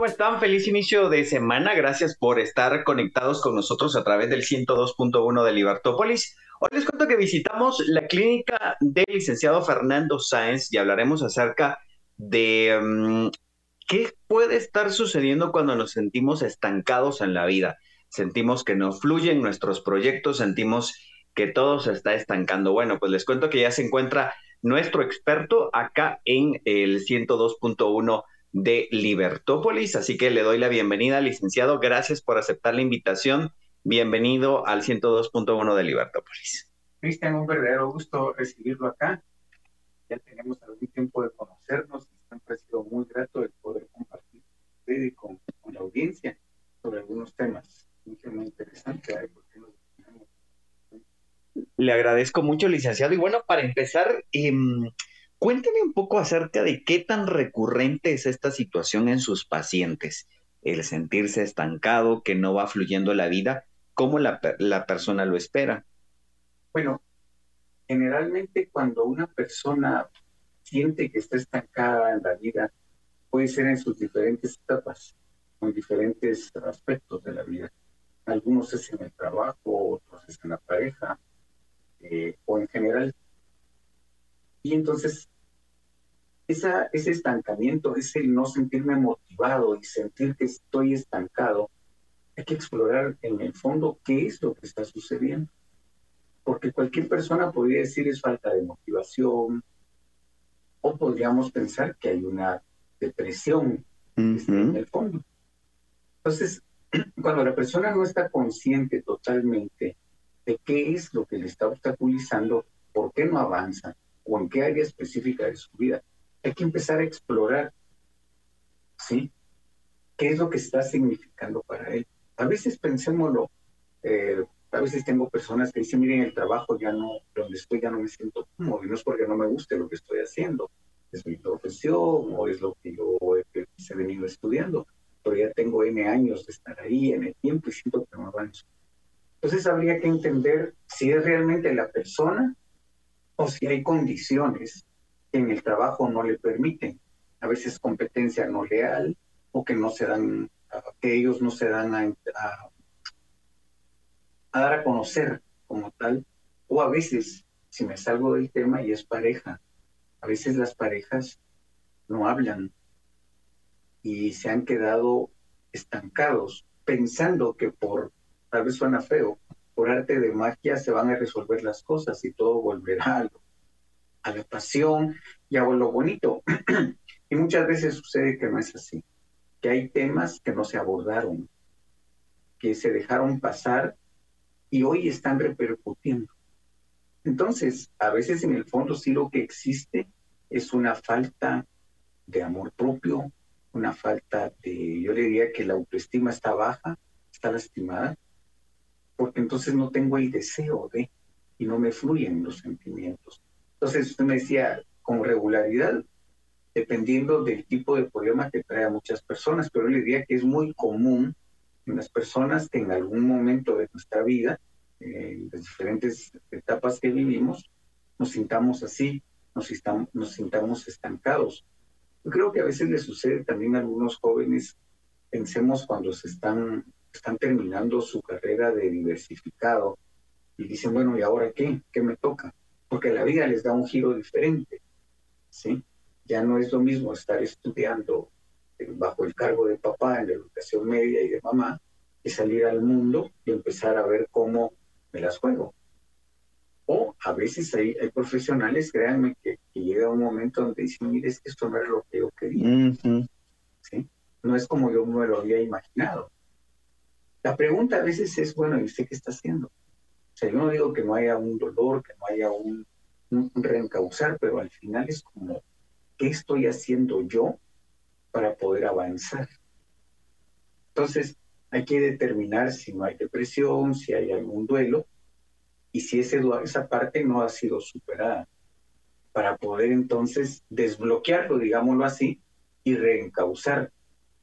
¿Cómo están? Feliz inicio de semana. Gracias por estar conectados con nosotros a través del 102.1 de Libertópolis. Hoy les cuento que visitamos la clínica del licenciado Fernando Sáenz y hablaremos acerca de mm, qué puede estar sucediendo cuando nos sentimos estancados en la vida. Sentimos que no fluyen nuestros proyectos, sentimos que todo se está estancando. Bueno, pues les cuento que ya se encuentra nuestro experto acá en el 102.1 de Libertópolis. Así que le doy la bienvenida, licenciado. Gracias por aceptar la invitación. Bienvenido al 102.1 de Libertópolis. Cristian, un verdadero gusto recibirlo acá. Ya tenemos algún tiempo de conocernos siempre ha sido muy grato el poder compartir con, con la audiencia sobre algunos temas muy, muy interesantes. Le agradezco mucho, licenciado. Y bueno, para empezar, eh, Cuénteme un poco acerca de qué tan recurrente es esta situación en sus pacientes, el sentirse estancado, que no va fluyendo la vida, cómo la, la persona lo espera. Bueno, generalmente cuando una persona siente que está estancada en la vida, puede ser en sus diferentes etapas, en diferentes aspectos de la vida. Algunos es en el trabajo, otros es en la pareja, eh, o en general y entonces, esa, ese estancamiento, ese no sentirme motivado y sentir que estoy estancado, hay que explorar en el fondo qué es lo que está sucediendo. Porque cualquier persona podría decir es falta de motivación, o podríamos pensar que hay una depresión en el fondo. Entonces, cuando la persona no está consciente totalmente de qué es lo que le está obstaculizando, por qué no avanza, o en qué área específica de su vida. Hay que empezar a explorar, ¿sí? ¿Qué es lo que está significando para él? A veces pensémoslo, eh, a veces tengo personas que dicen, miren, el trabajo ya no, donde estoy ya no me siento cómodo, y no es porque no me guste lo que estoy haciendo, es mi profesión o es lo que yo he, venido estudiando, pero ya tengo N años de estar ahí en el tiempo y siento que no avanzo. Entonces habría que entender si es realmente la persona o si hay condiciones en el trabajo no le permiten, a veces competencia no leal o que no se dan, que ellos no se dan a, a, dar a conocer como tal, o a veces, si me salgo del tema y es pareja, a veces las parejas no hablan y se han quedado estancados pensando que por, tal vez suena feo, por arte de magia se van a resolver las cosas y todo volverá a, la pasión y a lo bonito. y muchas veces sucede que no es así, que hay temas que no se abordaron, que se dejaron pasar y hoy están repercutiendo. Entonces, a veces en el fondo sí lo que existe es una falta de amor propio, una falta de, yo le diría que la autoestima está baja, está lastimada, porque entonces no tengo el deseo de y no me fluyen los sentimientos. Entonces usted me decía, con regularidad, dependiendo del tipo de problema que trae a muchas personas, pero yo le diría que es muy común en las personas que en algún momento de nuestra vida, en las diferentes etapas que vivimos, nos sintamos así, nos, nos sintamos estancados. Yo creo que a veces le sucede también a algunos jóvenes, pensemos cuando se están están terminando su carrera de diversificado y dicen, bueno, ¿y ahora qué? ¿Qué me toca? Porque la vida les da un giro diferente, ¿sí? Ya no es lo mismo estar estudiando bajo el cargo de papá en la educación media y de mamá que salir al mundo y empezar a ver cómo me las juego. O a veces hay, hay profesionales, créanme, que, llega un momento donde dicen, mire, es que esto no era lo que yo quería. ¿sí? No es como yo me lo había imaginado. La pregunta a veces es, bueno, ¿y usted qué está haciendo? Yo no digo que no haya un dolor, que no haya un, un reencauzar, pero al final es como, ¿qué estoy haciendo yo para poder avanzar? Entonces, hay que determinar si no hay depresión, si hay algún duelo y si ese, esa parte no ha sido superada para poder entonces desbloquearlo, digámoslo así, y reencauzar.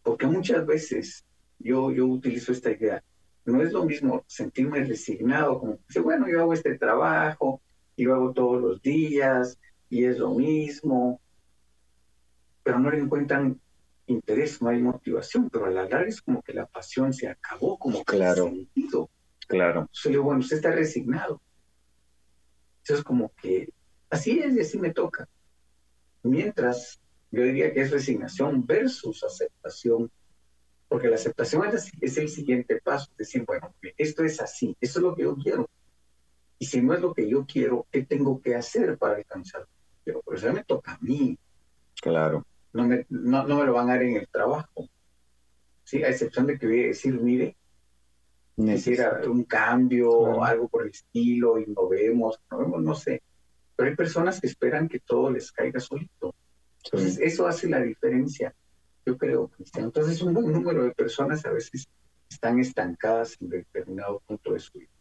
Porque muchas veces yo, yo utilizo esta idea, no es lo mismo sentirme resignado, como bueno, yo hago este trabajo, yo hago todos los días, y es lo mismo, pero no le encuentran interés, no hay motivación, pero a la larga es como que la pasión se acabó, como que claro. sentido. Claro. Entonces digo, bueno, usted está resignado. Entonces como que así es y así me toca. Mientras yo diría que es resignación versus aceptación, porque la aceptación es, es el siguiente paso, decir, bueno, esto es así, esto es lo que yo quiero. Y si no es lo que yo quiero, ¿qué tengo que hacer para alcanzarlo? Pero por eso me toca a mí. Claro. No me, no, no me lo van a dar en el trabajo. ¿Sí? A excepción de que voy a decir, mire, quisiera un cambio o algo por el estilo, innovemos, innovemos, no sé. Pero hay personas que esperan que todo les caiga solito. Entonces, sí. eso hace la diferencia, yo creo, Cristian. Entonces, un buen número de personas a veces están estancadas en determinado punto de su vida.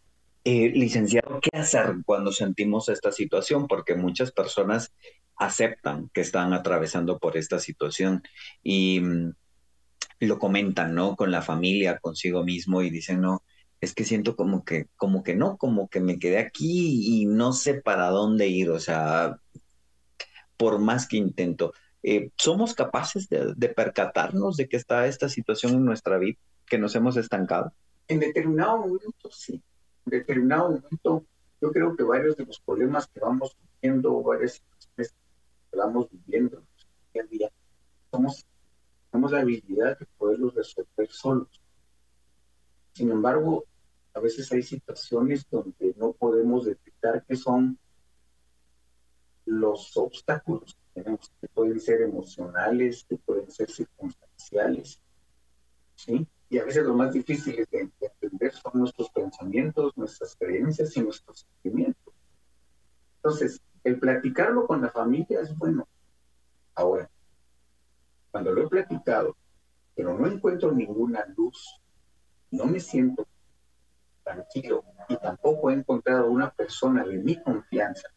Eh, licenciado, ¿qué hacer cuando sentimos esta situación? Porque muchas personas aceptan que están atravesando por esta situación y mm, lo comentan, ¿no? Con la familia, consigo mismo y dicen, no, es que siento como que, como que no, como que me quedé aquí y no sé para dónde ir, o sea, por más que intento. Eh, ¿Somos capaces de, de percatarnos de que está esta situación en nuestra vida, que nos hemos estancado? En determinado momento, sí. En determinado momento, yo creo que varios de los problemas que vamos viviendo, varias situaciones que vamos viviendo día a día, somos, tenemos la habilidad de poderlos resolver solos. Sin embargo, a veces hay situaciones donde no podemos detectar qué son los obstáculos que que pueden ser emocionales, que pueden ser circunstanciales, ¿sí? Y a veces lo más difícil de, de entender son nuestros pensamientos, nuestras creencias y nuestros sentimientos. Entonces, el platicarlo con la familia es bueno. Ahora, cuando lo he platicado, pero no encuentro ninguna luz, no me siento tranquilo y tampoco he encontrado una persona de mi confianza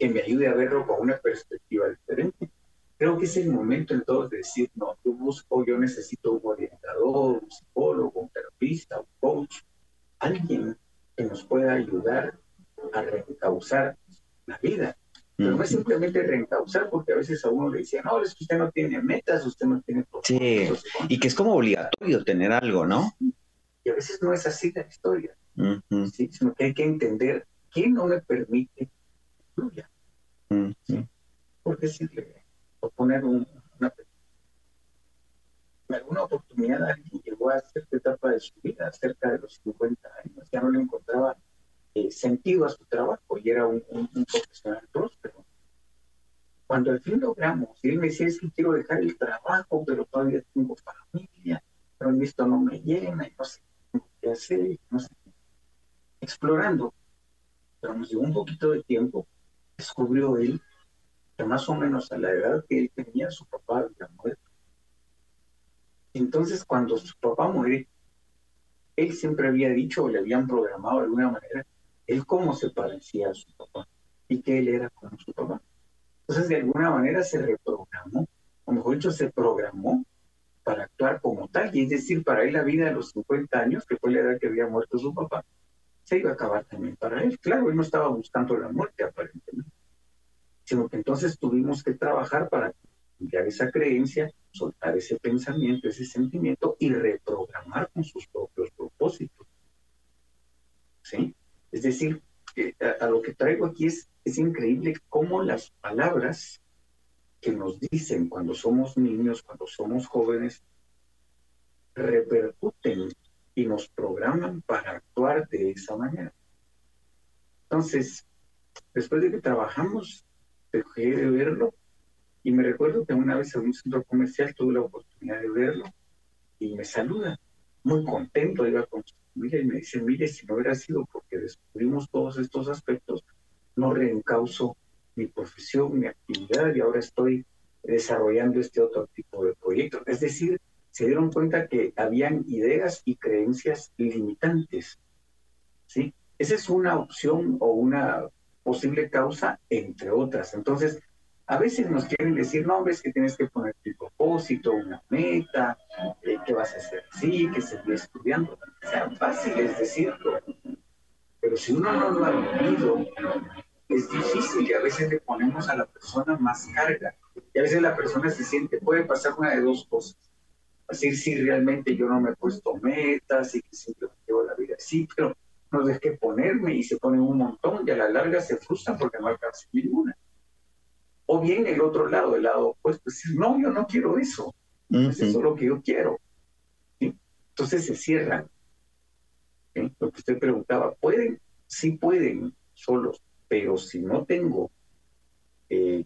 que me ayude a verlo con una perspectiva diferente. Creo que es el momento entonces de decir, no, yo busco, yo necesito un orientador, un psicólogo, un terapista, un coach, alguien que nos pueda ayudar a reencauzar la vida. Pero no es simplemente reencauzar, porque a veces a uno le dicen, no, es que usted no tiene metas, usted no tiene Sí, y que es como obligatorio tener algo, ¿no? Y a veces no es así la historia, uh -huh. ¿sí? sino que hay que entender qué no me permite fluya. -huh. ¿sí? Por decirle, por poner un, una en alguna oportunidad alguien llegó a cierta etapa de su vida, cerca de los 50 años, ya no le encontraba eh, sentido a su trabajo y era un, un, un, profesional próspero. Cuando al fin logramos, y él me decía, es que quiero dejar el trabajo, pero todavía tengo familia, pero esto no me llena y no sé qué hacer, no sé. Explorando, pero nos llevó un poquito de tiempo, descubrió él que más o menos a la edad que él tenía, su papá había muerto. Entonces, cuando su papá muere, él siempre había dicho o le habían programado de alguna manera él cómo se parecía a su papá y que él era como su papá. Entonces, de alguna manera se reprogramó, o mejor dicho, se programó para actuar como tal, y es decir, para él la vida de los 50 años, que fue la edad que había muerto su papá, se iba a acabar también para él. Claro, él no estaba buscando la muerte aparentemente, sino que entonces tuvimos que trabajar para cambiar esa creencia, soltar ese pensamiento, ese sentimiento y reprogramar con sus propios propósitos. ¿Sí? Es decir, a, a, lo que traigo aquí es, es increíble cómo las palabras que nos dicen cuando somos niños, cuando somos jóvenes, repercuten y nos programan para actuar de esa manera. Entonces, después de que trabajamos, dejé de verlo y me recuerdo que una vez en un centro comercial tuve la oportunidad de verlo y me saluda, muy contento, iba con su familia y me dice, mire, si no hubiera sido porque descubrimos todos estos aspectos, no reencauso mi profesión, mi actividad y ahora estoy desarrollando este otro tipo de proyectos. Es decir, se dieron cuenta que habían ideas y creencias limitantes. ¿sí? Esa es una opción o una posible causa, entre otras. Entonces, a veces nos quieren decir, no, ves que tienes que poner tu propósito, una meta, eh, que vas a hacer así, que seguir estudiando. O sea, fácil es decirlo, pero si uno no lo ha vivido, es difícil y a veces le ponemos a la persona más carga. Y a veces la persona se siente, puede pasar una de dos cosas. Así, si realmente yo no me he puesto metas y que siempre llevo la vida así, pero no es que ponerme y se ponen un montón y a la larga se frustran porque no alcanzan ninguna. O bien el otro lado, el lado opuesto, decir, no, yo no quiero eso. Eso es lo que yo quiero. Entonces se cierran. Lo que usted preguntaba, ¿pueden? Sí pueden solos, pero si no tengo eh,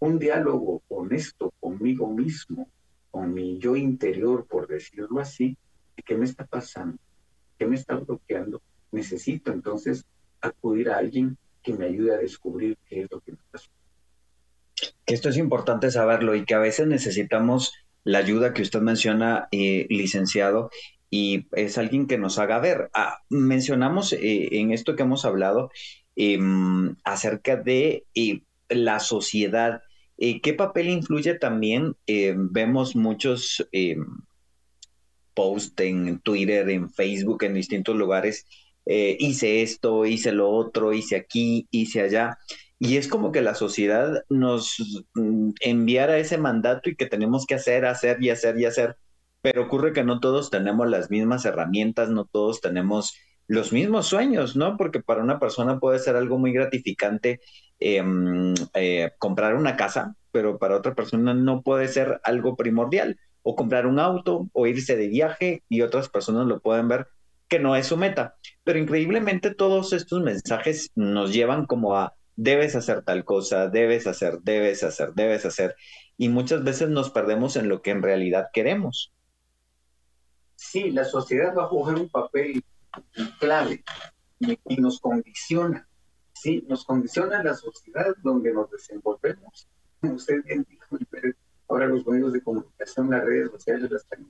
un diálogo honesto conmigo mismo, mi yo interior, por decirlo así, ¿qué me está pasando? ¿Qué me está bloqueando? Necesito entonces acudir a alguien que me ayude a descubrir qué es lo que me está que esto es importante saberlo y que a veces necesitamos la ayuda que usted menciona, eh, licenciado, y es alguien que nos haga ver. Ah, mencionamos eh, en esto que hemos hablado em, acerca de eh, la sociedad. ¿Qué papel influye también? vemos muchos em, posts en Twitter, en Facebook, en distintos lugares. hice esto, hice lo otro, hice aquí, hice allá. Y es como que la sociedad nos mm, enviara ese mandato y que tenemos que hacer, hacer y hacer y hacer. Pero ocurre que no todos tenemos las mismas herramientas, no todos tenemos los mismos sueños, ¿no? Porque para una persona puede ser algo muy gratificante em, eh, comprar una casa, pero para otra persona no puede ser algo primordial. O comprar un auto o irse de viaje y otras personas lo pueden ver que no es su meta. Pero increíblemente todos estos mensajes nos llevan como a debes hacer tal cosa, debes hacer, debes hacer, debes hacer. Y muchas veces nos perdemos en lo que en realidad queremos. Sí, la sociedad va a jugar un papel clave y, nos condiciona. Sí, nos condiciona la sociedad donde nos desenvolvemos. Usted bien dijo, ahora los medios de comunicación, las redes sociales las están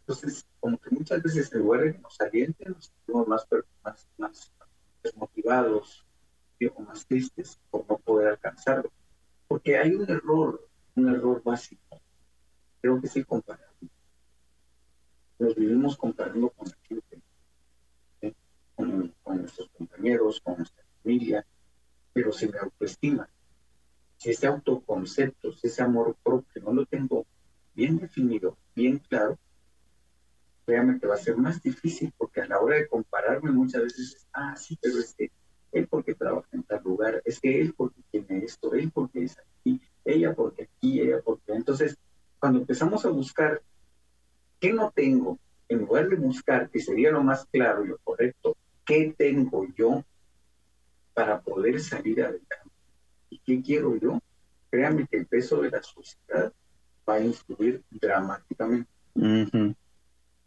Entonces, como que muchas veces en lugar de nos alienten, nos sentimos más, más, más desmotivados o más tristes por no poder alcanzarlo. Porque hay un error, un error básico. Creo que sí comparamos. Nos vivimos comparando con la gente, con, nuestros compañeros, con nuestra familia, pero se me autoestima. Si ese autoconcepto, si ese amor propio no lo tengo bien definido, bien claro, créame que va a ser más difícil porque a la hora de compararme muchas veces, ah, sí, pero es que él porque trabaja en tal lugar, es que él porque tiene esto, él porque es aquí, ella porque aquí, ella porque... Entonces, cuando empezamos a buscar qué no tengo, en lugar de buscar, que sería lo más claro y lo correcto, qué tengo yo para poder salir adelante y qué quiero yo, créanme que el peso de la sociedad va a influir dramáticamente.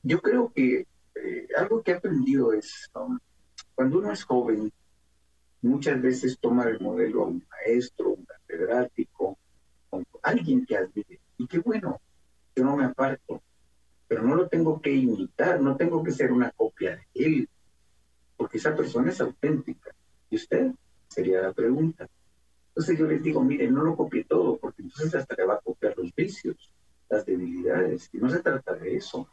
Yo creo que eh, algo que he aprendido es, um, cuando uno es joven, muchas veces toma el modelo a un maestro, un catedrático, alguien que admire. Y qué bueno, yo no me aparto, pero no lo tengo que imitar, no tengo que ser una copia de él, porque esa persona es auténtica. ¿Y usted? Sería la pregunta. Entonces yo les digo, mire, no lo copie todo, porque entonces hasta le va a copiar los vicios, las debilidades, y no se trata de eso.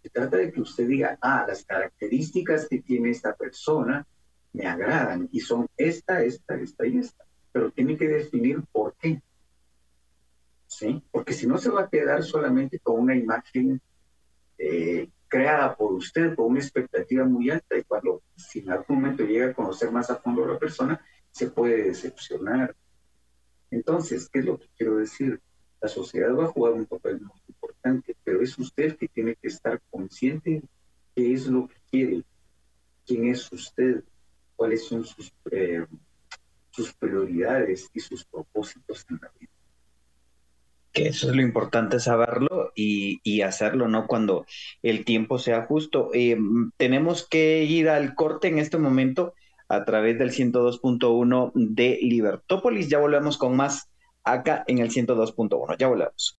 Se trata de que usted diga, ah, las características que tiene esta persona me agradan y son esta, esta, esta y esta. Pero tiene que definir por qué. ¿Sí? Porque si no se va a quedar solamente con una imagen eh, creada por usted, con una expectativa muy alta y cuando si en algún momento llega a conocer más a fondo a la persona, se puede decepcionar. Entonces, ¿qué es lo que quiero decir? La sociedad va a jugar un papel muy importante, pero es usted que tiene que estar consciente qué es lo que quiere, quién es usted, cuáles son sus, eh, sus prioridades y sus propósitos en la vida. Que eso es lo importante saberlo y, hacerlo, ¿no? Cuando el tiempo sea justo. Eh, tenemos que ir al corte en este momento a través del 102.1 de Libertópolis. Ya volvemos con más acá en el 102.1. Ya volvemos.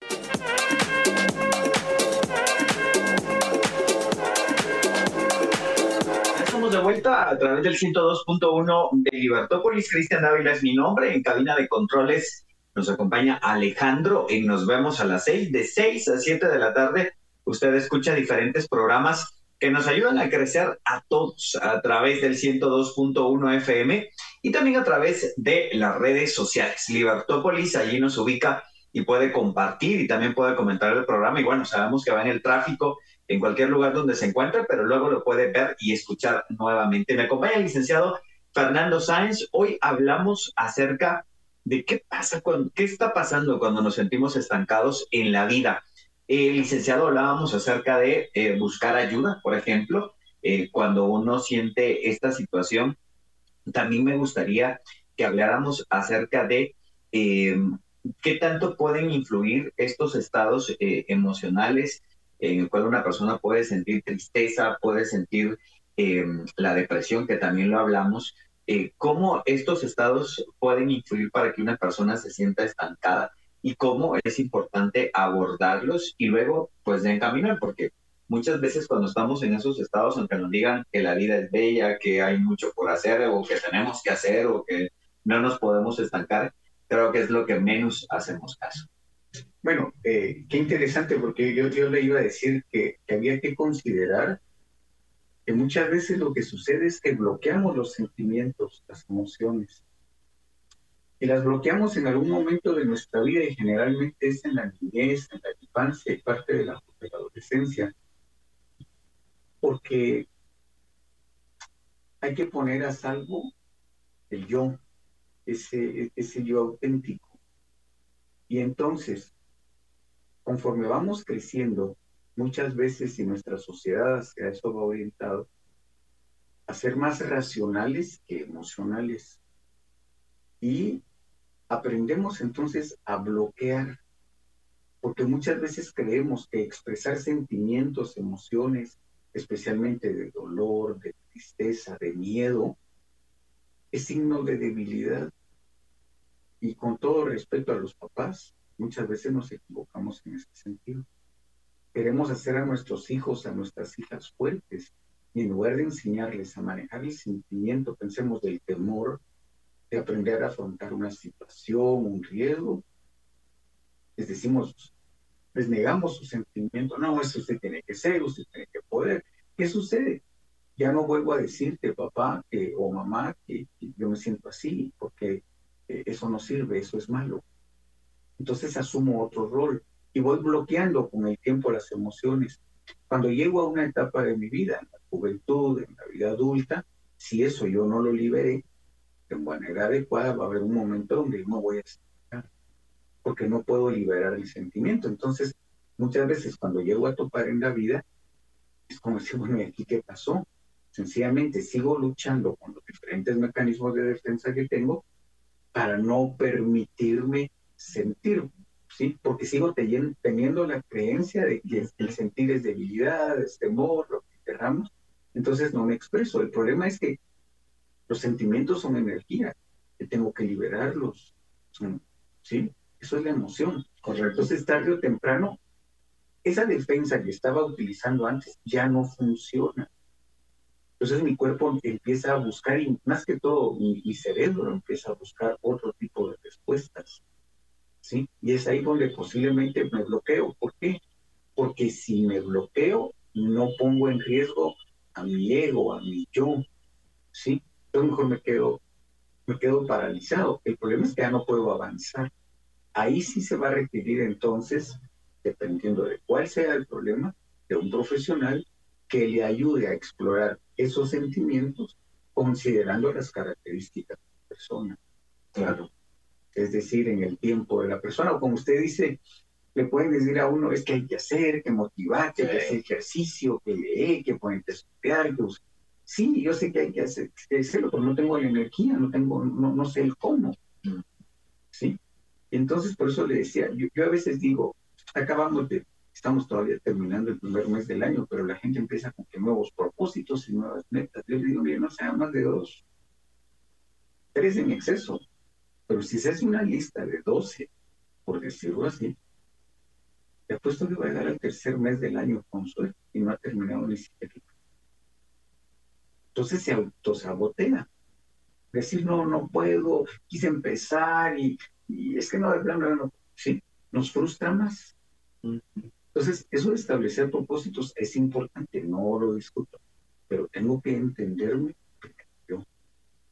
Estamos de vuelta a través del 102.1 de Libertópolis. Cristian Dávila es mi nombre. En cabina de controles nos acompaña Alejandro y nos vemos a las 6, de 6 a 7 de la tarde. Usted escucha diferentes programas que nos ayudan a crecer a todos a través del 102.1 FM y también a través de las redes sociales. Libertópolis allí nos ubica y puede compartir y también puede comentar el programa. Y bueno, sabemos que va en el tráfico en cualquier lugar donde se encuentre, pero luego lo puede ver y escuchar nuevamente. Me acompaña el licenciado Fernando Sáenz. Hoy hablamos acerca de qué pasa, cuando, qué está pasando cuando nos sentimos estancados en la vida. El licenciado hablábamos acerca de eh, buscar ayuda, por ejemplo, eh, cuando uno siente esta situación. También me gustaría que habláramos acerca de eh, qué tanto pueden influir estos estados emocionales en el cual una persona puede sentir tristeza, puede sentir eh, la depresión, que también lo hablamos, eh, cómo estos estados pueden influir para que una persona se sienta estancada y cómo es importante abordarlos y luego pues de encaminar, porque muchas veces cuando estamos en esos estados, aunque nos digan que la vida es bella, que hay mucho por hacer o que tenemos que hacer o que no nos podemos estancar, creo que es lo que menos hacemos caso. Bueno, eh, qué interesante, porque yo, yo le iba a decir que, había que considerar que muchas veces lo que sucede es que bloqueamos los sentimientos, las emociones. Y las bloqueamos en algún momento de nuestra vida y generalmente es en la niñez, en la infancia y parte de la, de la adolescencia. Porque hay que poner a salvo el yo, ese, ese yo auténtico. Y entonces, conforme vamos creciendo, muchas veces y nuestra sociedad hacia eso va orientado, a ser más racionales que emocionales. Y aprendemos entonces a bloquear, porque muchas veces creemos que expresar sentimientos, emociones, especialmente de dolor, de tristeza, de miedo, es signo de debilidad. Y con todo respeto a los papás, muchas veces nos equivocamos en ese sentido. Queremos hacer a nuestros hijos, a nuestras hijas fuertes, y en lugar de enseñarles a manejar el sentimiento, pensemos del temor, de aprender a afrontar una situación, un riesgo, les decimos, les negamos su sentimiento, no, eso usted tiene que ser, usted tiene que poder. ¿Qué sucede? Ya no vuelvo a decirte, papá o mamá, que yo me siento así, porque eso no sirve, eso es malo. Entonces asumo otro rol y voy bloqueando con el tiempo las emociones. Cuando llego a una etapa de mi vida, en la juventud, en la vida adulta, si eso yo no lo liberé de manera adecuada, va a haber un momento donde no voy a estar, porque no puedo liberar el sentimiento. Entonces, muchas veces cuando llego a topar en la vida, es como decir, bueno, ¿y aquí qué pasó? Sencillamente sigo luchando con los diferentes mecanismos de defensa que tengo para no permitirme sentir, ¿sí? Porque sigo teniendo la creencia de que el sentir es debilidad, es temor, lo que queramos, entonces no me expreso. El problema es que los sentimientos son energía, que tengo que liberarlos, ¿sí? Eso es la emoción. Correcto. Entonces, tarde o temprano, esa defensa que estaba utilizando antes ya no funciona. Entonces mi cuerpo empieza a buscar, y más que todo mi, cerebro empieza a buscar otro tipo de respuestas. ¿sí? Y es ahí donde posiblemente me bloqueo. ¿Por qué? Porque si me bloqueo, no pongo en riesgo a mi ego, a mi yo, ¿sí? Yo mejor me quedo, me quedo paralizado. El problema es que ya no puedo avanzar. Ahí sí se va a requerir entonces, dependiendo de cuál sea el problema, de un profesional que le ayude a explorar esos sentimientos considerando las características de la persona. Claro. Es decir, en el tiempo de la persona, o como usted dice, le pueden decir a uno, es que hay que hacer, que motivar, que hay que hacer ejercicio, que lee, que pueden estudiar, que Sí, yo sé que hay que, hacer, hacerlo, pero no tengo la energía, no tengo, no, no sé el cómo. ¿Sí? Entonces, por eso le decía, yo, a veces digo, acabamos de Estamos todavía terminando el primer mes del año, pero la gente empieza con que nuevos propósitos y nuevas metas. Yo digo, bien, no sean más de dos. Tres en exceso. Pero si se hace una lista de doce, por decirlo así, te apuesto que va a llegar al tercer mes del año con suerte y no ha terminado ni siquiera. Entonces se autosabotea. Decir, no, no puedo, quise empezar y, es que no, de plano, no. Sí, nos frustra más. Entonces, eso de establecer propósitos es importante, no lo discuto, pero tengo que entenderme yo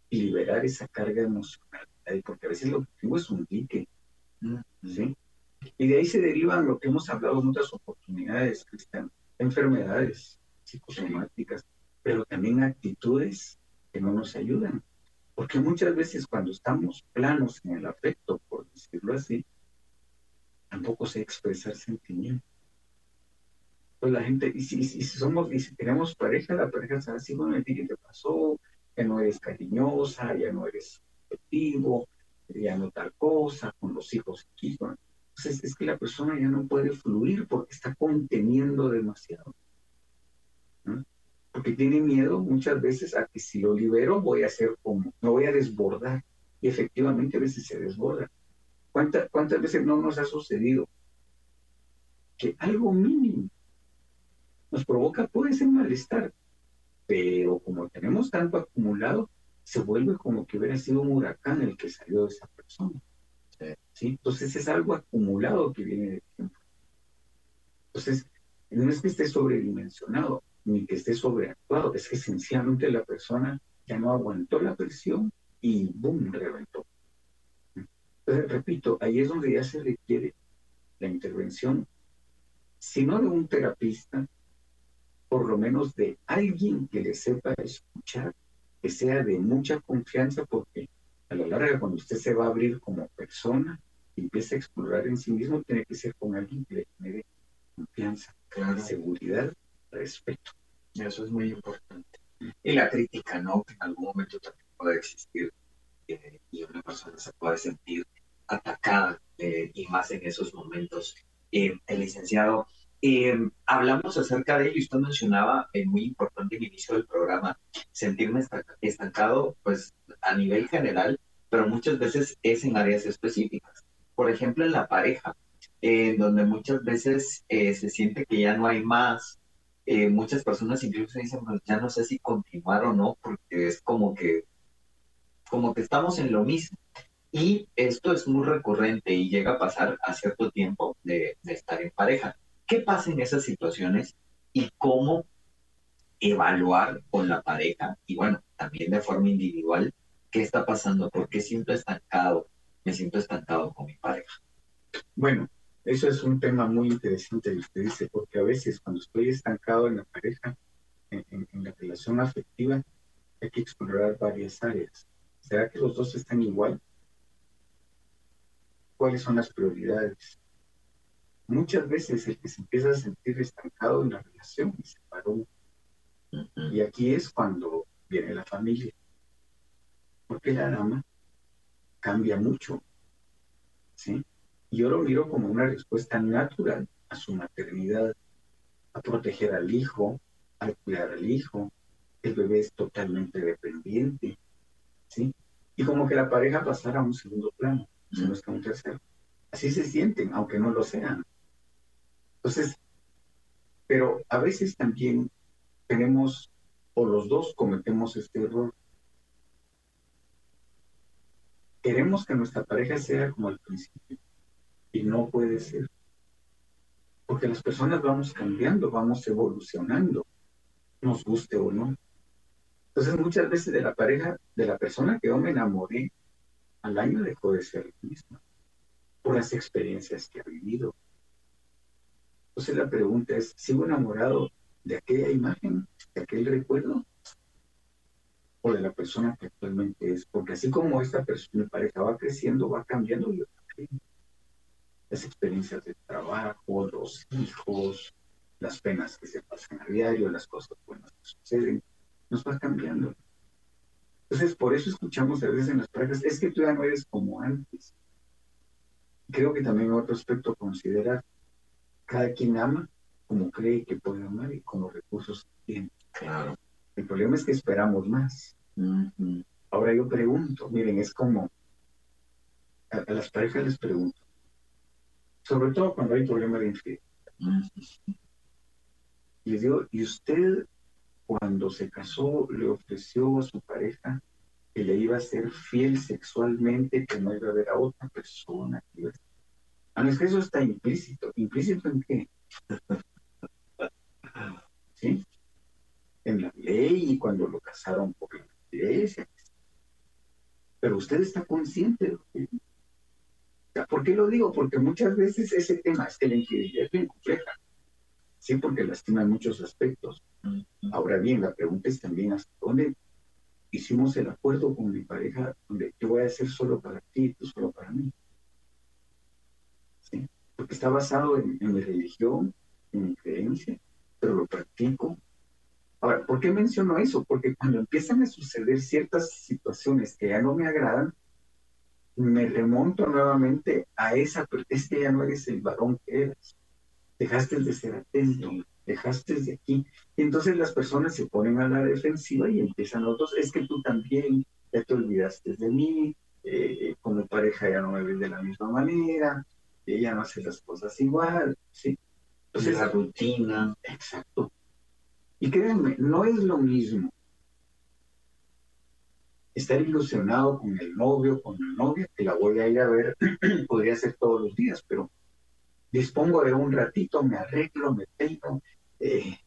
y liberar esa carga emocional, porque a veces el objetivo es un dique, ¿sí? Y de ahí se derivan lo que hemos hablado en otras oportunidades, Cristian, enfermedades psicosomáticas, pero también actitudes que no nos ayudan. Porque muchas veces cuando estamos planos en el afecto, por decirlo así, tampoco sé expresar sentimientos. Pues la gente, y si, somos, y si tenemos pareja, la pareja sabe así, bueno, ¿qué te pasó? Ya no eres cariñosa, ya no eres afectivo, ya no tal cosa, con los hijos aquí. Entonces es que la persona ya no puede fluir porque está conteniendo demasiado porque tiene miedo muchas veces a que si lo libero voy a hacer como, me voy a desbordar. Y efectivamente a veces se desborda. ¿Cuántas, cuántas veces no nos ha sucedido que algo mínimo nos provoca todo ese malestar? Pero como tenemos tanto acumulado, se vuelve como que hubiera sido un huracán el que salió de esa persona. ¿sí? Entonces es algo acumulado que viene de tiempo. Entonces, no es que esté sobredimensionado, ni que esté sobreactuado, es que esencialmente la persona ya no aguantó la presión y ¡boom! reventó. Entonces, repito, ahí es donde ya se requiere la intervención, si no de un terapista, por lo menos de alguien que le sepa escuchar, que sea de mucha confianza, porque a la larga cuando usted se va a abrir como persona y empieza a explorar en sí mismo, tiene que ser con alguien que le genere confianza, seguridad respeto. Eso es muy importante. Y la crítica, ¿no? Que en algún momento también puede existir eh, y una persona se puede sentir atacada eh, y más en esos momentos. Eh, el licenciado, hablamos acerca de ello usted mencionaba, muy importante el inicio del programa, sentirme estancado, pues a nivel general, pero muchas veces es en áreas específicas. Por ejemplo, en la pareja, en donde muchas veces se siente que ya no hay más, eh, muchas personas incluso dicen, pues ya no sé si continuar o no, porque es como que, como que estamos en lo mismo. Y esto es muy recurrente y llega a pasar a cierto tiempo de, de estar en pareja. ¿Qué pasa en esas situaciones y cómo evaluar con la pareja y bueno, también de forma individual, qué está pasando, por qué siento estancado, me siento estancado con mi pareja. Bueno, eso es un tema muy interesante que usted dice, porque a veces cuando estoy estancado en la pareja, en, la relación afectiva, hay que explorar varias áreas. ¿Será que los dos están igual? ¿Cuáles son las prioridades? Muchas veces el que se empieza a sentir estancado en la relación se paró. Y aquí es cuando viene la familia. Porque la dama cambia mucho. ¿Sí? Yo lo miro como una respuesta natural a su maternidad, a proteger al hijo, a cuidar al hijo. El bebé es totalmente dependiente, ¿sí? Y como que la pareja pasara a un segundo plano, si no es que un tercero. Así se sienten, aunque no lo sean. Entonces, pero a veces también tenemos, o los dos cometemos este error. Queremos que nuestra pareja sea como al principio y no puede ser. Porque las personas vamos cambiando, vamos evolucionando, nos guste o no. Entonces muchas veces de la pareja, de la persona que yo me enamoré, al año dejó de ser la misma, por las experiencias que ha vivido. Entonces la pregunta es, ¿sigo enamorado de aquella imagen, de aquel recuerdo? ¿O de la persona que actualmente es? Porque así como esta persona, mi pareja va creciendo, va cambiando, yo también las experiencias de trabajo, los hijos, las penas que se pasan a diario, las cosas buenas que suceden, nos va cambiando. Entonces, por eso escuchamos a veces en las prácticas, es que tú ya no eres como antes. Creo que también otro aspecto a considerar, cada quien ama como cree que puede amar y con los recursos que tiene. Claro. El problema es que esperamos más. Ahora yo pregunto, miren, es como, a las parejas les pregunto, sobre todo cuando hay problema de infidelidad. Y digo, ¿y usted cuando se casó le ofreció a su pareja que le iba a ser fiel sexualmente, que no iba a ver a otra persona. A no es que eso está implícito. ¿Implícito en qué? ¿Sí? En la ley y cuando lo casaron por la iglesia. Pero usted está consciente de ¿Por qué lo digo? Porque muchas veces ese tema es que la infidelidad es bien compleja. Sí, porque lastima en muchos aspectos. Ahora bien, la pregunta es también hasta dónde hicimos el acuerdo con mi pareja, donde yo voy a hacer solo para ti y tú solo para mí. ¿Sí? Porque está basado en, mi religión, en mi creencia, pero lo practico. Ahora, ¿por qué menciono eso? Porque cuando empiezan a suceder ciertas situaciones que ya no me agradan, me remonto nuevamente a esa, es que ya no eres el varón que eres. Dejaste de ser atento, dejaste de aquí. Y entonces las personas se ponen a la defensiva y empiezan otros, es que tú también ya te olvidaste de mí, eh, como pareja ya no me ves de la misma manera, ella no hace las cosas igual, ¿sí? Entonces, la rutina. Exacto. Y créanme, no es lo mismo estar ilusionado con el novio, con la novia, que la voy a ir a ver, podría ser todos los días, pero dispongo de un ratito, me arreglo, me peino, eh,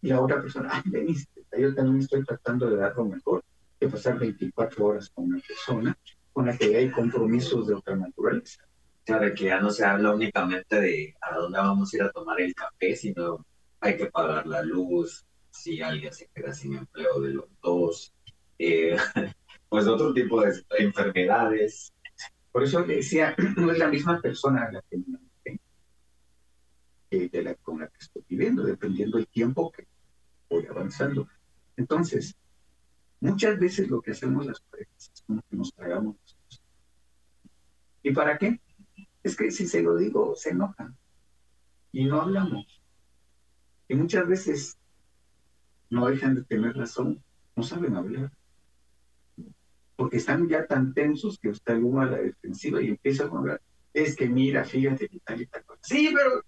y la otra persona, ay, veniste, yo también estoy tratando de dar lo mejor, que pasar 24 horas con una persona con la que hay compromisos de otra naturaleza. Claro, que ya no se habla únicamente de a dónde vamos a ir a tomar el café, sino hay que pagar la luz, si alguien se queda sin empleo de los dos, eh, pues otro tipo de enfermedades. Por eso decía, no es la misma persona la que de la, con la que estoy viviendo, dependiendo del tiempo que voy avanzando. Entonces, muchas veces lo que hacemos las parejas es como que nos tragamos ¿Y para qué? Es que si se lo digo, se enojan y no hablamos. Y muchas veces no dejan de tener razón, no saben hablar porque están ya tan tensos que está uno a la defensiva y empieza a hablar, es que mira, fíjate que tal y tal cosa. Sí, pero...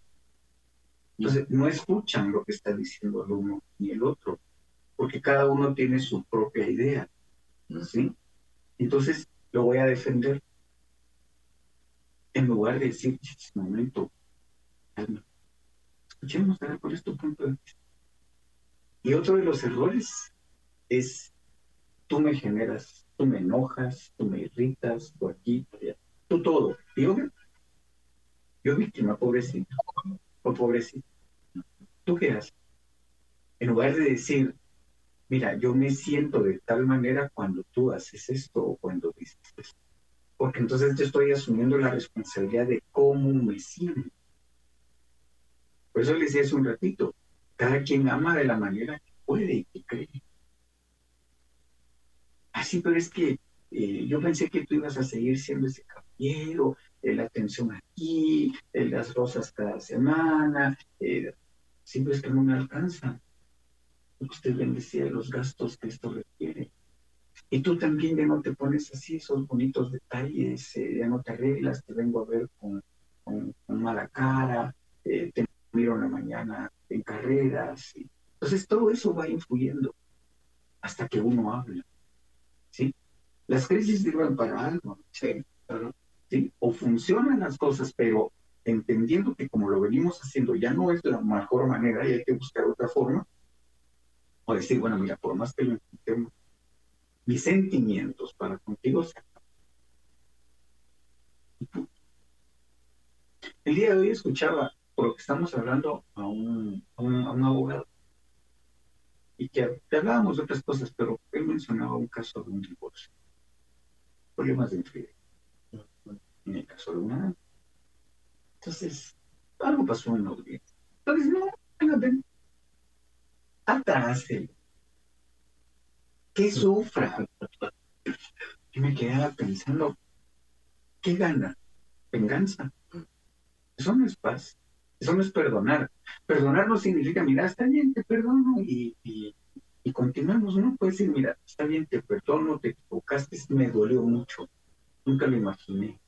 Entonces, no escuchan lo que está diciendo el uno ni el otro, porque cada uno tiene su propia idea, ¿sí? Entonces, lo voy a defender. En lugar de decir, un momento, calma. Escuchemos a ver cuál es punto de vista. Y otro de los errores es, tú me generas tú me enojas, tú me irritas, tú aquí, tú todo. yo, yo víctima, pobrecito, o pobrecito. ¿Tú qué haces? En lugar de decir, mira, yo me siento de tal manera cuando tú haces esto o cuando dices esto. Porque entonces yo estoy asumiendo la responsabilidad de cómo me siento. Por eso les decía hace un ratito, cada quien ama de la manera que puede y que cree. Ah, sí, pero es que eh, yo pensé que tú ibas a seguir siendo ese caballero, eh, la atención aquí, eh, las rosas cada semana. sí, pero es que no me alcanza. Usted bendecía los gastos que esto requiere. Y tú también ya no te pones así esos bonitos detalles, ya no te arreglas, te vengo a ver con, con, mala cara, te miro en la mañana en carreras. Entonces todo eso va influyendo hasta que uno habla. ¿Sí? Las crisis sirven para algo, ¿sí? O funcionan las cosas, pero entendiendo que como lo venimos haciendo ya no es la mejor manera y hay que buscar otra forma, o decir, bueno, mira, por más que lo intentemos, mis sentimientos para contigo se El día de hoy escuchaba, por lo que estamos hablando, a un, a un abogado y que, hablábamos de otras cosas, pero él mencionaba un caso de un divorcio, problemas de infidelidad, en el caso de una. Entonces, algo pasó en la audiencia. Entonces, no, ven, atrás que sufra. Y me quedaba pensando, ¿qué gana? Venganza. Eso no es paz. Eso no es perdonar. Perdonar no significa, mira, está bien, te perdono y, y, continuamos. No puedes decir, mira, está bien, te perdono, te equivocaste, me dolió mucho. Nunca lo imaginé.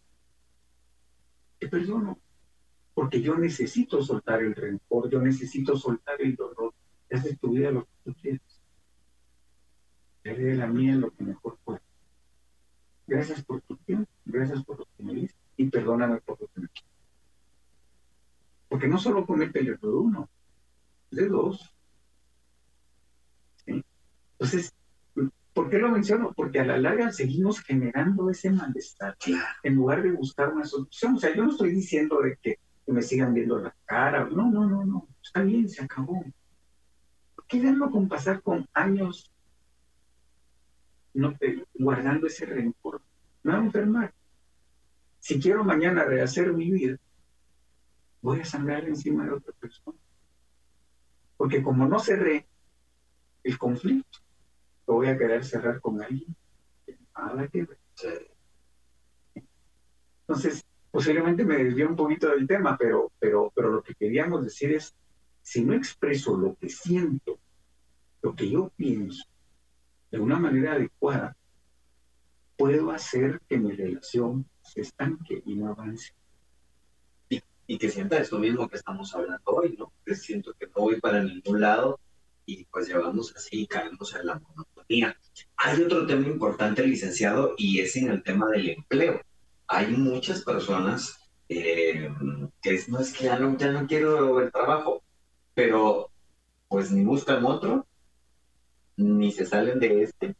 Te perdono. Porque yo necesito soltar el rencor, yo necesito soltar el dolor. de tu vida lo que tú quieres. Haré de la mía lo que mejor pueda. Gracias por tu tiempo, gracias por lo que me dices y perdóname por lo que me Porque no solo comete el error uno, es de dos. Entonces, ¿por qué lo menciono? Porque a la larga seguimos generando ese malestar en lugar de buscar una solución. O sea, yo no estoy diciendo de que, me sigan viendo la cara. No, no, no, no. Está bien, se acabó. ¿Qué verlo con pasar con años no guardando ese rencor? Me va a enfermar. Si quiero mañana rehacer mi vida, voy a sangrar encima de otra persona. Porque como no cerré el conflicto, lo voy a querer cerrar con alguien. Nada que ver. Entonces, posiblemente me desvío un poquito del tema, pero, pero, pero lo que queríamos decir es, si no expreso lo que siento, lo que yo pienso, de una manera adecuada, puedo hacer que mi relación se estanque y no avance. Y, que sienta esto mismo que estamos hablando hoy, ¿no? Que siento que no voy para ningún lado y pues llevamos así y caemos en la monotonía. Hay otro tema importante, licenciado, y es en el tema del empleo. Hay muchas personas eh, que no es que ya no, ya no quiero el trabajo, pero pues ni buscan otro, ni se salen de este.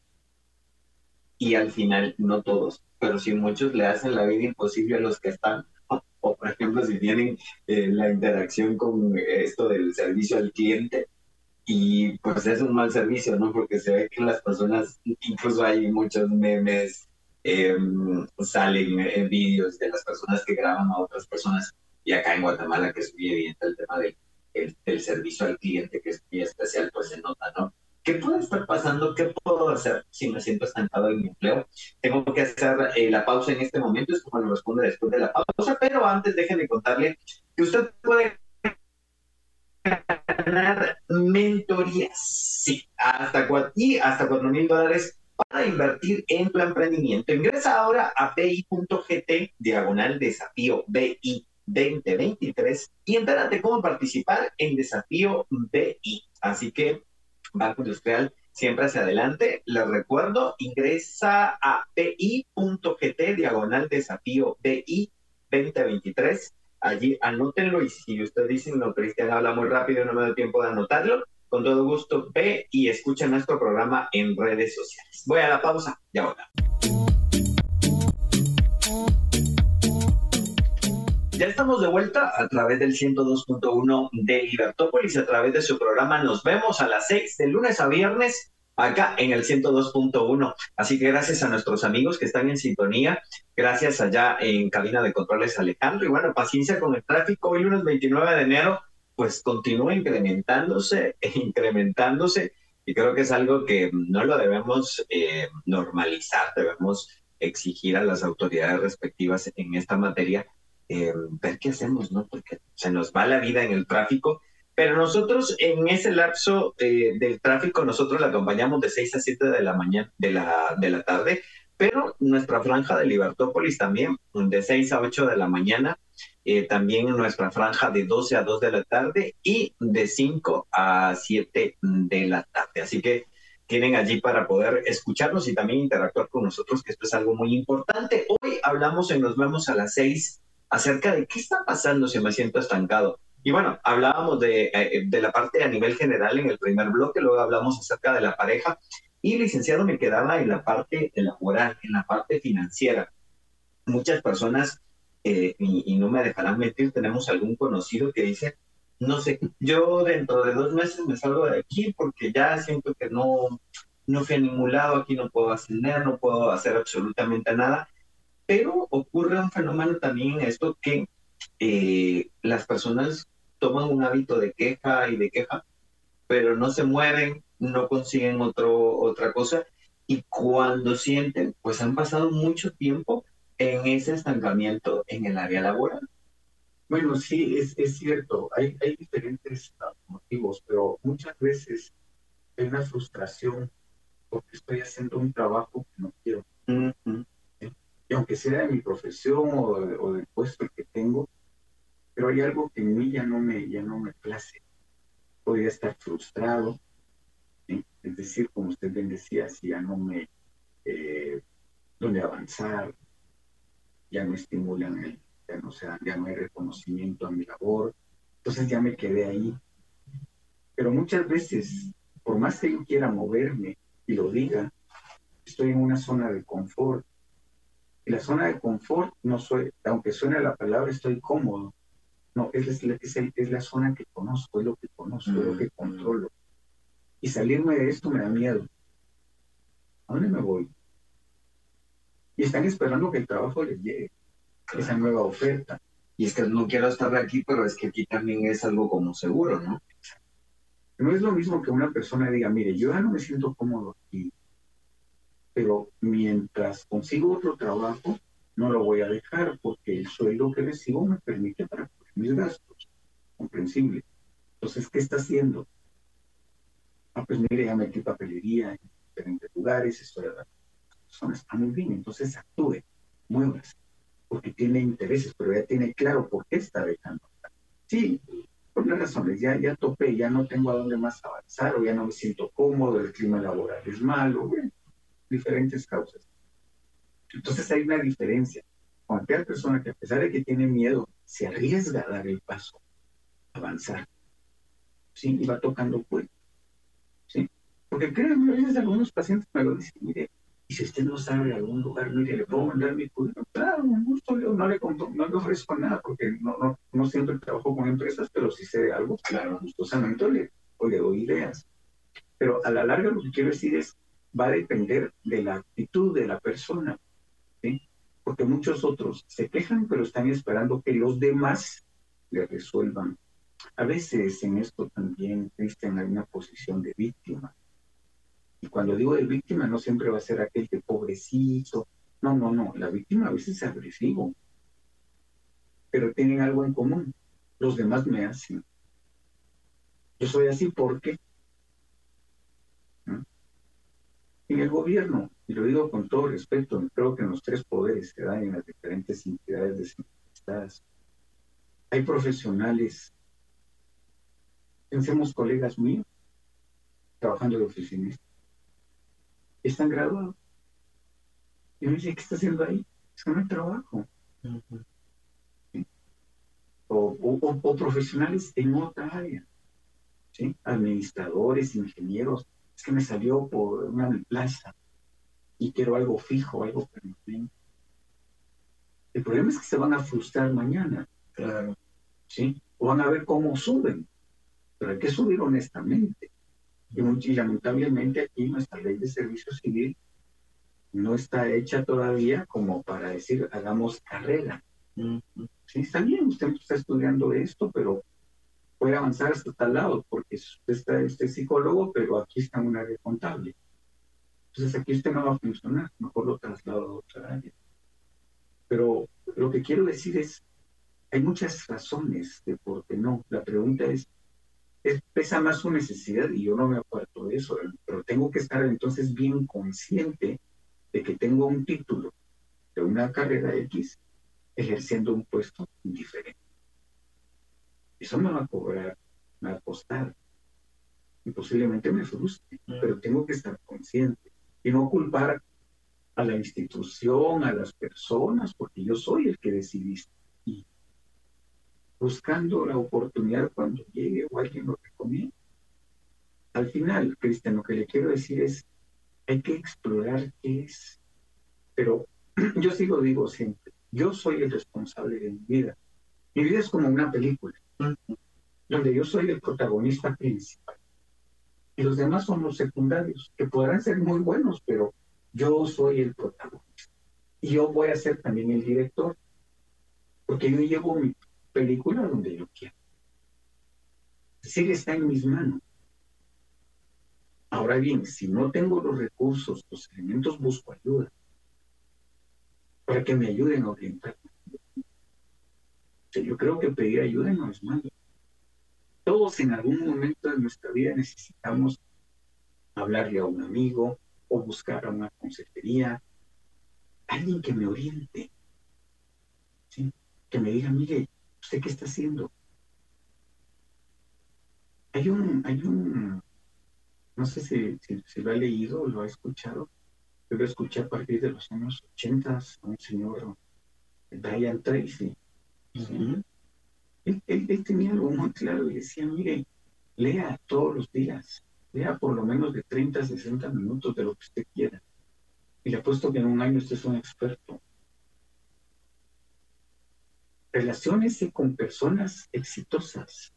Y al final, no todos, pero sí muchos le hacen la vida imposible a los que están. O, por ejemplo, si tienen eh, la interacción con esto del servicio al cliente, y pues es un mal servicio, ¿no? Porque se ve que las personas, incluso hay muchos memes, em, salen eh, vídeos de las personas que graban a otras personas, y acá en Guatemala, que es muy evidente el tema del, el, servicio al cliente, que es muy especial, pues se nota, ¿no? ¿Qué puede estar pasando? ¿Qué puedo hacer si me siento estancado en mi empleo? Tengo que hacer eh, la pausa en este momento, es como lo responde después de la pausa, pero antes déjenme contarle que usted puede ganar mentorías, sí, hasta y hasta cuatro mil dólares para invertir en tu emprendimiento. Ingresa ahora a bi.gt, diagonal desafío BI 2023 y entérate cómo participar en desafío BI. Así que Banco Industrial siempre hacia adelante. Les recuerdo, ingresa a pi.gt diagonal desafío BI 2023. Allí anótenlo y si usted dice, no, Cristian habla muy rápido no me da tiempo de anotarlo, con todo gusto ve y escucha nuestro programa en redes sociales. Voy a la pausa y ahora. Ya estamos de vuelta a través del 102.1 de Libertópolis, a través de su programa Nos vemos a las 6 de lunes a viernes acá en el 102.1. Así que gracias a nuestros amigos que están en sintonía, gracias allá en cabina de controles Alejandro y bueno, paciencia con el tráfico. Hoy lunes 29 de enero, pues continúa incrementándose incrementándose y creo que es algo que no lo debemos eh, normalizar, debemos exigir a las autoridades respectivas en esta materia eh, ver qué hacemos, ¿no? Porque se nos va la vida en el tráfico, pero nosotros en ese lapso eh, del tráfico, nosotros la acompañamos de 6 a 7 de la mañana, de la, de la tarde, pero nuestra franja de Libertópolis también, de 6 a 8 de la mañana, eh, también nuestra franja de 12 a 2 de la tarde y de 5 a 7 de la tarde. Así que tienen allí para poder escucharnos y también interactuar con nosotros, que esto es algo muy importante. Hoy hablamos en Nos vemos a las 6 acerca de qué está pasando si me siento estancado. Y bueno, hablábamos de, eh, de, la parte a nivel general en el primer bloque, luego hablamos acerca de la pareja y licenciado me quedaba en la parte laboral, en la parte financiera. Muchas personas, eh, y, no me dejarán mentir, tenemos algún conocido que dice, no sé, yo dentro de dos meses me salgo de aquí porque ya siento que no, no fui a ningún lado, aquí no puedo ascender, no puedo hacer absolutamente nada. Pero ocurre un fenómeno también en esto que eh, las personas toman un hábito de queja y de queja, pero no se mueven, no consiguen otro, otra cosa y cuando sienten, pues han pasado mucho tiempo en ese estancamiento en el área laboral. Bueno, sí, es, es cierto, hay, hay diferentes motivos, pero muchas veces hay una frustración porque estoy haciendo un trabajo que no quiero aunque sea de mi profesión o, del puesto que tengo, pero hay algo que en mí ya no me, ya no me place. podría estar frustrado, es decir, como usted bien decía, si ya no me, eh, donde avanzar, ya no estimulan, ya, no sea, ya no hay reconocimiento a mi labor, entonces ya me quedé ahí. Pero muchas veces, por más que yo quiera moverme y lo diga, estoy en una zona de confort. Y la zona de confort, no soy, aunque suene la palabra, estoy cómodo. No, es, es, es la zona que conozco, es lo que conozco, es lo que mm. controlo. Y salirme de esto me da miedo. ¿A dónde me voy? Y están esperando que el trabajo les llegue, esa nueva oferta. Y es que no quiero estar aquí, pero es que aquí también es algo como seguro, ¿no? No es lo mismo que una persona diga, mire, yo ya no me siento cómodo aquí, pero mientras consigo otro trabajo, no lo voy a dejar porque el sueldo que recibo me permite para mis gastos. Comprensible. Entonces, ¿qué está haciendo? ah, pues mire, ya metí papelería en diferentes lugares, estoy la persona está muy bien, entonces actúe, muevas, porque tiene intereses, pero ya tiene claro por qué está dejando. Sí, por las razones, ya, ya topé, ya no tengo a dónde más avanzar, o ya no me siento cómodo, el clima laboral es malo, diferentes causas. Entonces hay una diferencia. Cualquier persona que a pesar de que tiene miedo, se arriesga a dar el paso, avanzar, ¿sí? y va tocando puertas. Porque créanme, a veces algunos pacientes me lo dicen, mire, y si usted no sabe algún lugar, mire, le puedo mandar mi currículum. Claro, un gusto, yo no le, no le ofrezco nada, porque no, no, no siempre trabajo con empresas, pero si sé algo, claro, gustosamente le, o le doy ideas. Pero a la larga lo que quiero decir es, va a depender de la actitud de la persona, ¿sí? Porque muchos otros se quejan, pero están esperando que los demás le resuelvan. A veces en esto también, Cristian, hay una posición de víctima y cuando digo de víctima, no siempre va a ser aquel que pobrecito. No, no, no. La víctima a veces es agresivo. Pero tienen algo en común. Los demás me hacen. Yo soy así porque en el gobierno, y lo digo con todo respeto, creo que en los tres poderes que dan en las diferentes entidades descentralizadas, hay profesionales, pensemos colegas míos, trabajando de oficinistas están graduados. Y me dice, ¿qué está haciendo ahí? Es que no hay trabajo. o, profesionales en otra área, ¿sí? administradores, ingenieros. Es que me salió por una plaza y quiero algo fijo, algo permanente. El problema es que se van a frustrar mañana. Claro. ¿Sí? O van a ver cómo suben. Pero hay que subir honestamente. Y, lamentablemente aquí nuestra ley de servicio civil no está hecha todavía como para decir hagamos carrera. Sí, está bien, usted está estudiando esto, pero puede avanzar hasta tal lado, porque usted, está, usted es psicólogo, pero aquí está un área contable. Entonces aquí usted no va a funcionar, mejor lo traslado a otra área. Pero lo que quiero decir es, hay muchas razones de por qué no. La pregunta es, pesa más su necesidad y yo no me acuerdo de eso, pero tengo que estar entonces bien consciente de que tengo un título de una carrera X ejerciendo un puesto diferente. Eso me va a cobrar, me va a costar y posiblemente me frustre, mm. pero tengo que estar consciente y no culpar a la institución, a las personas, porque yo soy el que decidiste buscando la oportunidad cuando llegue o alguien lo recomienda. Al final, Cristian, lo que le quiero decir es, hay que explorar qué es. Pero yo sigo, digo siempre, yo soy el responsable de mi vida. Mi vida es como una película, donde yo soy el protagonista principal. Y los demás son los secundarios, que podrán ser muy buenos, pero yo soy el protagonista. Y yo voy a ser también el director, porque yo llevo mi película donde yo quiero. Sí está en mis manos. Ahora bien, si no tengo los recursos, los elementos, busco ayuda para que me ayuden a orientar. Yo creo que pedir ayuda no es malo. Todos en algún momento de nuestra vida necesitamos hablarle a un amigo o buscar a una consejería, alguien que me oriente, que me diga, mire, ¿Usted qué está haciendo? Hay un, hay un, no sé si, lo ha leído o lo ha escuchado, lo escuché a partir de los años 80 a un señor, Diane Tracy. Él, tenía algo muy claro y decía, mire, lea todos los días, lea por lo menos de 30 a 60 minutos de lo que usted quiera. Y le apuesto que en un año usted es un experto. Relaciónese con personas exitosas.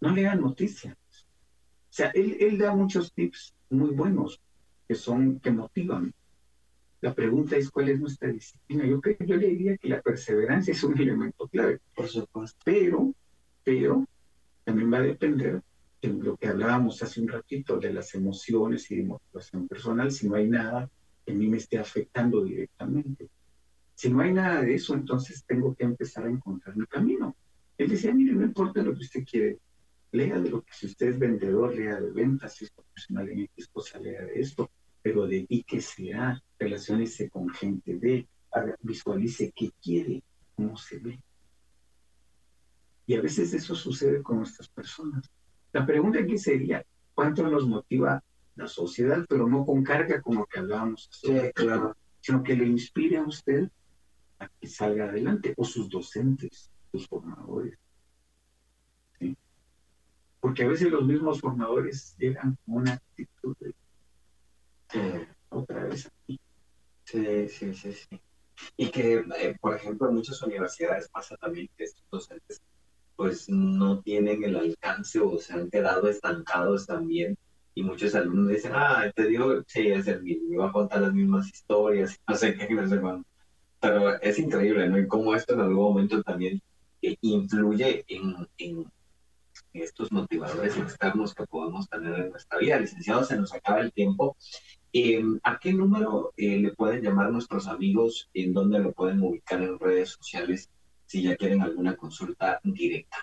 No le hagan noticias. O sea, él, él da muchos tips muy buenos que son, que motivan. La pregunta es cuál es nuestra disciplina. Yo creo, yo le diría que la perseverancia es un elemento clave, por supuesto. Pero, pero también va a depender de lo que hablábamos hace un ratito de las emociones y de motivación personal, si no hay nada que a mí me esté afectando directamente. Si no hay nada de eso, entonces tengo que empezar a encontrar mi camino. Él decía, mire, no importa lo que usted quiere, lea de lo que si usted es vendedor, lea de ventas, si es profesional en X cosa, lea de esto, pero dedíquese a, relaciones con gente de, visualice qué quiere, cómo se ve. Y a veces eso sucede con nuestras personas. La pregunta aquí sería, ¿cuánto nos motiva la sociedad, pero no con carga como que hablábamos, claro. sino que le inspire a usted a que salga adelante, o sus docentes, sus formadores. Porque a veces los mismos formadores llegan con una actitud de otra vez aquí. Sí, sí, sí, sí. Y que, eh, por ejemplo, en muchas universidades pasa también que estos docentes pues no tienen el alcance o se han quedado estancados también. Y muchos alumnos dicen, ah, te digo, sí, es el mismo, va a contar las mismas historias, no sé qué, no sé cuándo. Pero es increíble, ¿no? Y cómo esto en algún momento también eh, influye en, en, estos motivadores externos que podemos tener en nuestra vida. Licenciado, se nos acaba el tiempo. Em, ¿A qué número eh, le pueden llamar nuestros amigos? ¿En dónde lo pueden ubicar en redes sociales si ya quieren alguna consulta directa.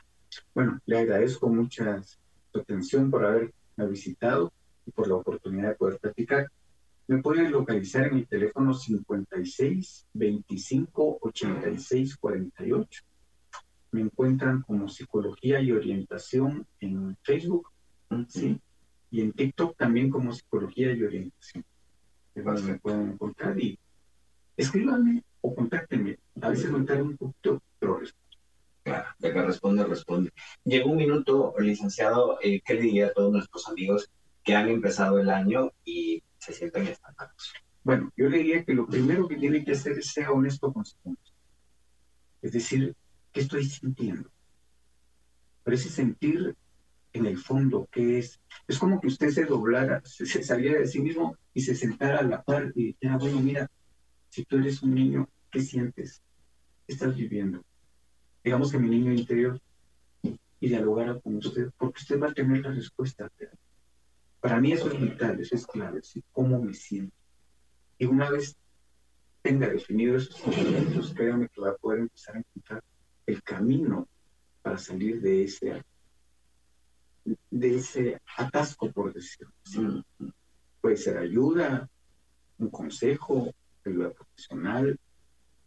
Bueno, le agradezco mucha su atención por haberme visitado y por la oportunidad de poder platicar. Me pueden localizar en mi teléfono 56 25 86 48. Me encuentran como Psicología y Orientación en Facebook, ¿sí? Y en TikTok también como Psicología y Orientación. Me pueden encontrar y escríbanme o contáctenme. A veces me tarda un poquito, pero Claro, de que responde, responde. Llegó un minuto, licenciado, eh, ¿qué le diría a todos nuestros amigos que han empezado el año y se sienten estancados? Bueno, yo le diría que lo primero que tiene que hacer es ser honesto con su Es decir, ¿qué estoy sintiendo? Pero ese sentir en el fondo, ¿qué es? Es como que usted se doblara, se, saliera de sí mismo y se sentara a la par y dijera, bueno, mira, si tú eres un niño, ¿qué sientes? ¿Qué estás viviendo? Digamos que mi niño interior y dialogara con usted, porque usted va a tener la respuesta. Para mí eso es vital, eso es clave, ¿sí? cómo me siento. Y una vez tenga definido esos sentimientos, créame que va a poder empezar a encontrar el camino para salir de ese de ese atasco, por decirlo así. Puede ser ayuda, un consejo, ayuda profesional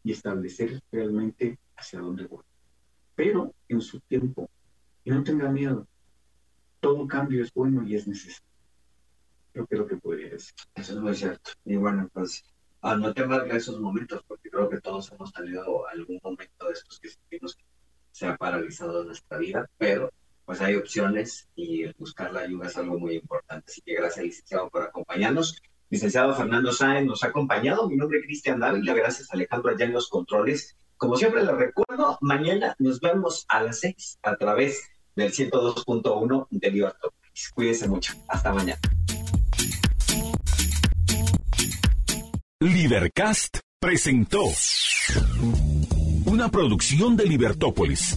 y establecer realmente hacia dónde voy. Pero en su tiempo, y no tenga miedo, todo cambio es bueno y es necesario. Creo que lo que podría decir. Eso es muy cierto. Y bueno, pues ah, no temas esos momentos, porque creo que todos hemos tenido algún momento de estos que sentimos que se ha paralizado nuestra vida, pero pues hay opciones y buscar la ayuda es algo muy importante. Así que gracias, licenciado, por acompañarnos. Licenciado Fernando Sáenz nos ha acompañado. Mi nombre es Cristian Dávila. Gracias, Alejandro, allá en los controles. Como siempre les recuerdo, mañana nos vemos a las 6 a través del 102.1 de Libertad. Cuídense mucho. Hasta mañana. Libercast presentó una producción de Libertópolis.